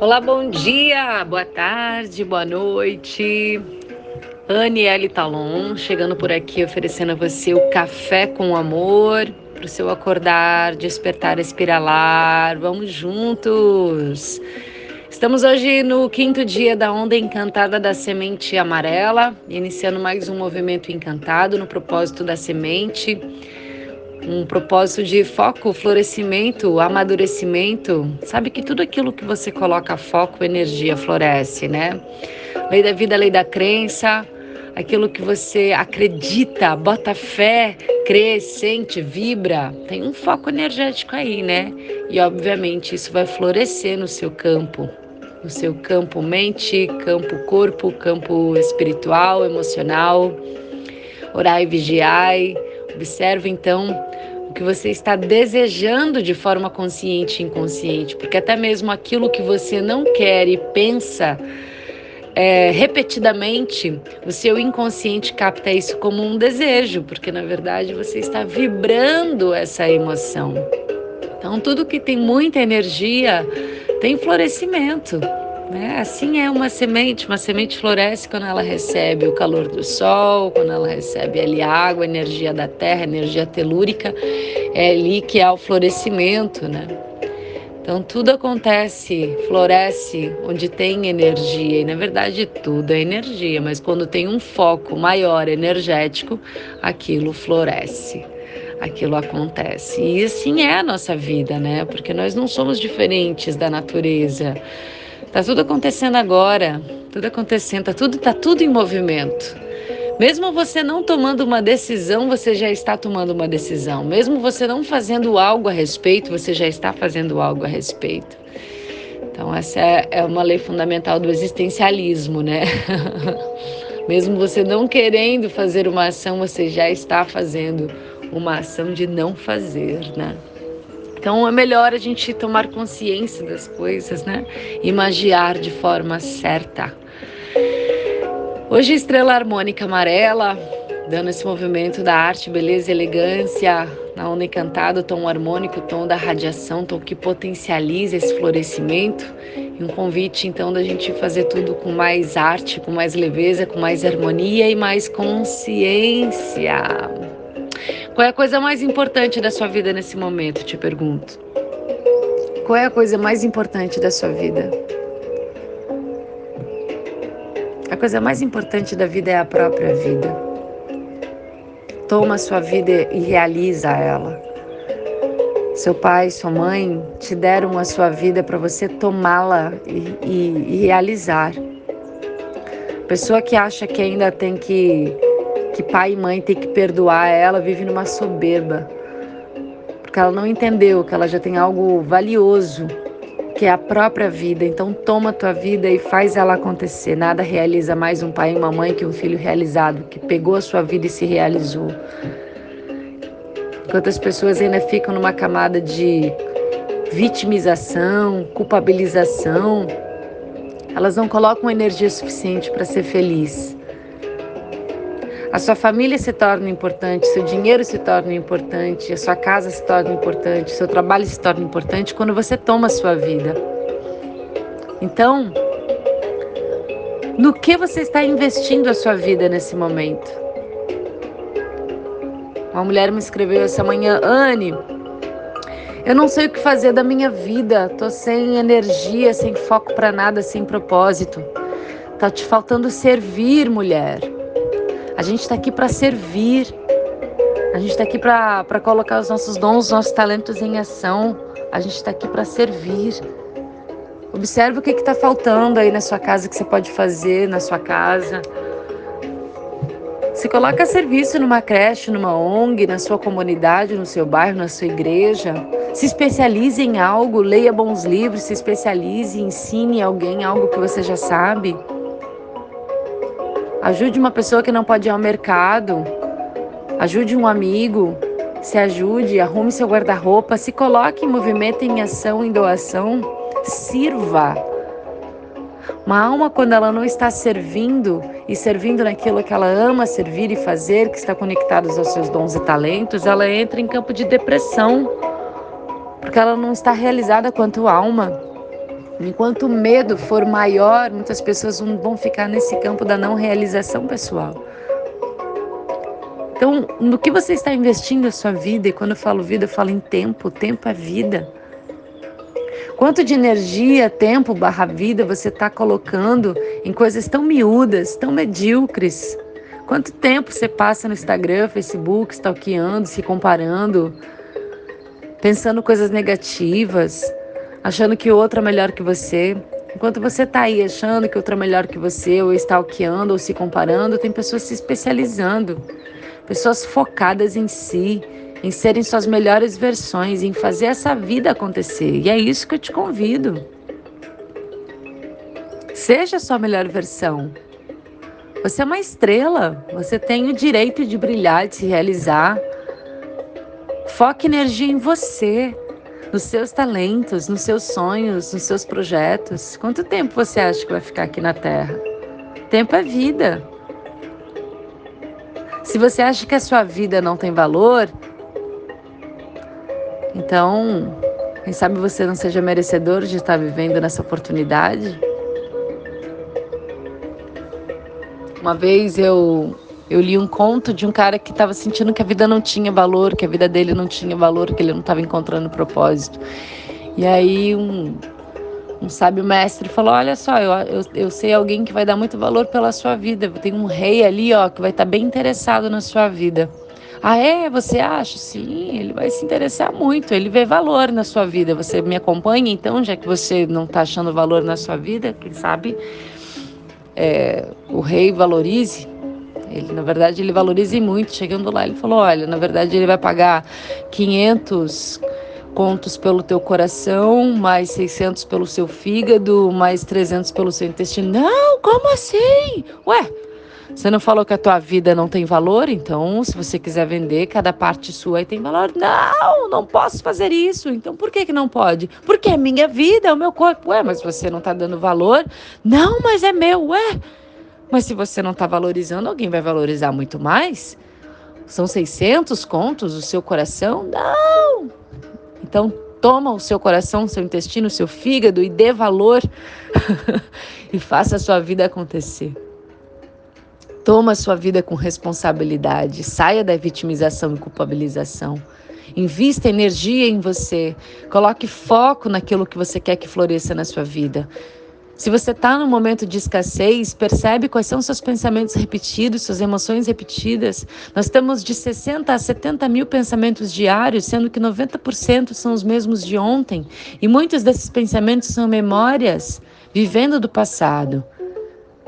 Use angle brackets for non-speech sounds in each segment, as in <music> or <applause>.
Olá, bom dia, boa tarde, boa noite. Aniele Talon, chegando por aqui oferecendo a você o café com amor para o seu acordar, despertar, espiralar. Vamos juntos! Estamos hoje no quinto dia da onda encantada da semente amarela, iniciando mais um movimento encantado no propósito da semente um propósito de foco, florescimento, amadurecimento. Sabe que tudo aquilo que você coloca foco, energia floresce, né? Lei da vida, lei da crença, aquilo que você acredita, bota fé, crê, sente, vibra, tem um foco energético aí, né? E obviamente isso vai florescer no seu campo, no seu campo mente, campo corpo, campo espiritual, emocional. Orai, vigiai. Observe então o que você está desejando de forma consciente e inconsciente, porque até mesmo aquilo que você não quer e pensa é, repetidamente, o seu inconsciente capta isso como um desejo, porque na verdade você está vibrando essa emoção. Então, tudo que tem muita energia tem florescimento. Né? Assim é uma semente, uma semente floresce quando ela recebe o calor do sol, quando ela recebe ali a água, a energia da terra, a energia telúrica, é ali que há o florescimento, né? Então tudo acontece, floresce onde tem energia, e na verdade tudo é energia, mas quando tem um foco maior energético, aquilo floresce aquilo acontece. E assim é a nossa vida, né? Porque nós não somos diferentes da natureza. Tá tudo acontecendo agora, tudo acontecendo, tá tudo, tá tudo em movimento. Mesmo você não tomando uma decisão, você já está tomando uma decisão. Mesmo você não fazendo algo a respeito, você já está fazendo algo a respeito. Então, essa é, é uma lei fundamental do existencialismo, né? <laughs> Mesmo você não querendo fazer uma ação, você já está fazendo uma ação de não fazer, né? Então é melhor a gente tomar consciência das coisas, né? E magiar de forma certa. Hoje estrela harmônica amarela, dando esse movimento da arte, beleza e elegância, na onda encantada, o tom harmônico, o tom da radiação, tom que potencializa esse florescimento. E um convite então da gente fazer tudo com mais arte, com mais leveza, com mais harmonia e mais consciência. Qual é a coisa mais importante da sua vida nesse momento? Te pergunto. Qual é a coisa mais importante da sua vida? A coisa mais importante da vida é a própria vida. Toma a sua vida e realiza ela. Seu pai, sua mãe te deram a sua vida para você tomá-la e, e, e realizar. Pessoa que acha que ainda tem que que pai e mãe têm que perdoar ela, vive numa soberba. Porque ela não entendeu que ela já tem algo valioso, que é a própria vida. Então toma a tua vida e faz ela acontecer. Nada realiza mais um pai e uma mãe que um filho realizado, que pegou a sua vida e se realizou. Enquanto as pessoas ainda ficam numa camada de vitimização, culpabilização, elas não colocam energia suficiente para ser feliz. A sua família se torna importante, seu dinheiro se torna importante, a sua casa se torna importante, seu trabalho se torna importante quando você toma a sua vida. Então, no que você está investindo a sua vida nesse momento? Uma mulher me escreveu essa manhã, Anne, eu não sei o que fazer da minha vida, tô sem energia, sem foco para nada, sem propósito. Tá te faltando servir, mulher. A gente está aqui para servir. A gente está aqui para colocar os nossos dons, os nossos talentos em ação. A gente está aqui para servir. Observe o que está faltando aí na sua casa que você pode fazer na sua casa. Se coloca a serviço numa creche, numa ONG, na sua comunidade, no seu bairro, na sua igreja. Se especialize em algo, leia bons livros, se especialize, ensine alguém algo que você já sabe. Ajude uma pessoa que não pode ir ao mercado. Ajude um amigo. Se ajude, arrume seu guarda-roupa, se coloque em movimento, em ação, em doação. Sirva. Uma alma, quando ela não está servindo e servindo naquilo que ela ama servir e fazer, que está conectada aos seus dons e talentos, ela entra em campo de depressão, porque ela não está realizada quanto alma. Enquanto o medo for maior, muitas pessoas vão ficar nesse campo da não realização pessoal. Então, no que você está investindo a sua vida, e quando eu falo vida, eu falo em tempo, tempo é vida. Quanto de energia, tempo barra vida você está colocando em coisas tão miúdas, tão medíocres? Quanto tempo você passa no Instagram, Facebook, stalkeando, se comparando, pensando coisas negativas, achando que o outro é melhor que você? Enquanto você está aí achando que o outro é melhor que você, ou stalkeando, ou se comparando, tem pessoas se especializando, pessoas focadas em si, em serem suas melhores versões, em fazer essa vida acontecer. E é isso que eu te convido. Seja a sua melhor versão. Você é uma estrela, você tem o direito de brilhar, de se realizar. Foque energia em você, nos seus talentos, nos seus sonhos, nos seus projetos. Quanto tempo você acha que vai ficar aqui na Terra? Tempo é vida. Se você acha que a sua vida não tem valor, então, quem sabe você não seja merecedor de estar vivendo nessa oportunidade? Uma vez eu eu li um conto de um cara que estava sentindo que a vida não tinha valor, que a vida dele não tinha valor, que ele não estava encontrando propósito. E aí um, um sábio mestre falou: Olha só, eu, eu, eu sei alguém que vai dar muito valor pela sua vida. Tem um rei ali, ó, que vai estar tá bem interessado na sua vida. Ah, é? Você acha? Sim, ele vai se interessar muito, ele vê valor na sua vida. Você me acompanha, então, já que você não está achando valor na sua vida, quem sabe é, o rei valorize. Ele, na verdade, ele valorize muito. Chegando lá, ele falou: olha, na verdade, ele vai pagar 500 contos pelo teu coração, mais 600 pelo seu fígado, mais 300 pelo seu intestino. Não, como assim? Ué, você não falou que a tua vida não tem valor? Então, se você quiser vender, cada parte sua aí tem valor. Não, não posso fazer isso. Então, por que, que não pode? Porque é minha vida, é o meu corpo. Ué, mas você não está dando valor? Não, mas é meu. Ué, mas se você não está valorizando, alguém vai valorizar muito mais? São 600 contos o seu coração? Não! Então, toma o seu coração, seu intestino, seu fígado e dê valor <laughs> e faça a sua vida acontecer. Toma a sua vida com responsabilidade, saia da vitimização e culpabilização. Invista energia em você, coloque foco naquilo que você quer que floresça na sua vida. Se você está num momento de escassez, percebe quais são seus pensamentos repetidos, suas emoções repetidas. Nós temos de 60 a 70 mil pensamentos diários, sendo que 90% são os mesmos de ontem. E muitos desses pensamentos são memórias, vivendo do passado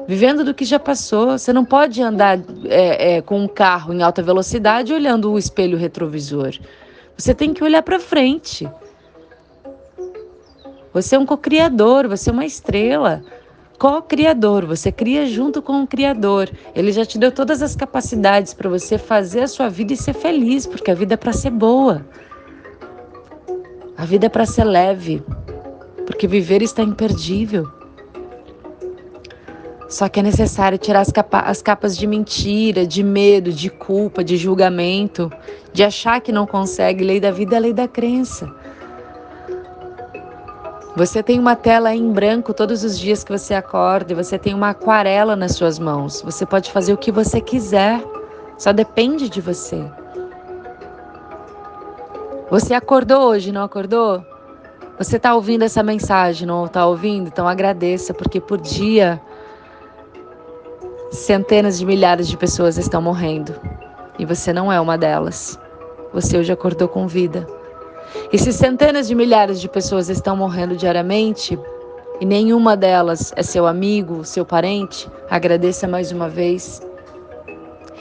vivendo do que já passou. Você não pode andar é, é, com um carro em alta velocidade olhando o espelho retrovisor. Você tem que olhar para frente. Você é um co-criador, você é uma estrela. Co-criador, você cria junto com o Criador. Ele já te deu todas as capacidades para você fazer a sua vida e ser feliz, porque a vida é para ser boa. A vida é para ser leve, porque viver está imperdível. Só que é necessário tirar as, capa as capas de mentira, de medo, de culpa, de julgamento, de achar que não consegue. Lei da vida é lei da crença. Você tem uma tela em branco todos os dias que você acorda você tem uma aquarela nas suas mãos. Você pode fazer o que você quiser, só depende de você. Você acordou hoje, não acordou? Você está ouvindo essa mensagem, não está ouvindo? Então agradeça, porque por dia Centenas de milhares de pessoas estão morrendo e você não é uma delas. Você hoje acordou com vida. E se centenas de milhares de pessoas estão morrendo diariamente e nenhuma delas é seu amigo, seu parente, agradeça mais uma vez.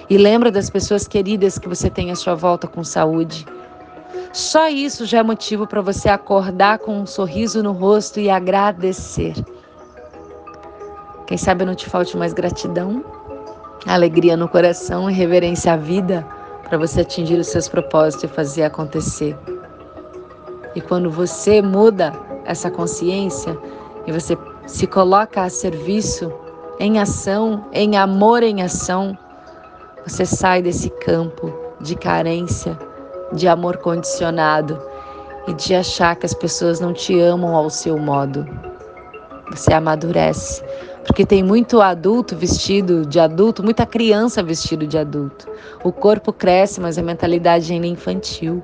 E lembra das pessoas queridas que você tem à sua volta com saúde. Só isso já é motivo para você acordar com um sorriso no rosto e agradecer. Quem sabe não te falte mais gratidão, alegria no coração e reverência à vida para você atingir os seus propósitos e fazer acontecer. E quando você muda essa consciência e você se coloca a serviço, em ação, em amor em ação, você sai desse campo de carência, de amor condicionado e de achar que as pessoas não te amam ao seu modo. você amadurece. Porque tem muito adulto vestido de adulto, muita criança vestido de adulto. O corpo cresce, mas a mentalidade ainda é infantil.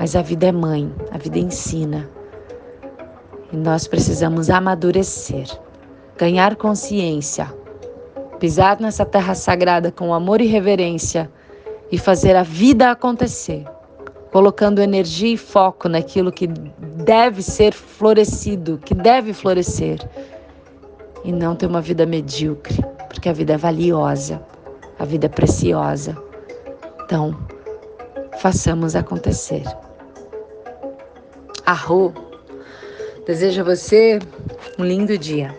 Mas a vida é mãe, a vida ensina. E nós precisamos amadurecer, ganhar consciência, pisar nessa terra sagrada com amor e reverência e fazer a vida acontecer, colocando energia e foco naquilo que deve ser florescido, que deve florescer, e não ter uma vida medíocre, porque a vida é valiosa, a vida é preciosa. Então, façamos acontecer. Arro! Desejo a você um lindo dia.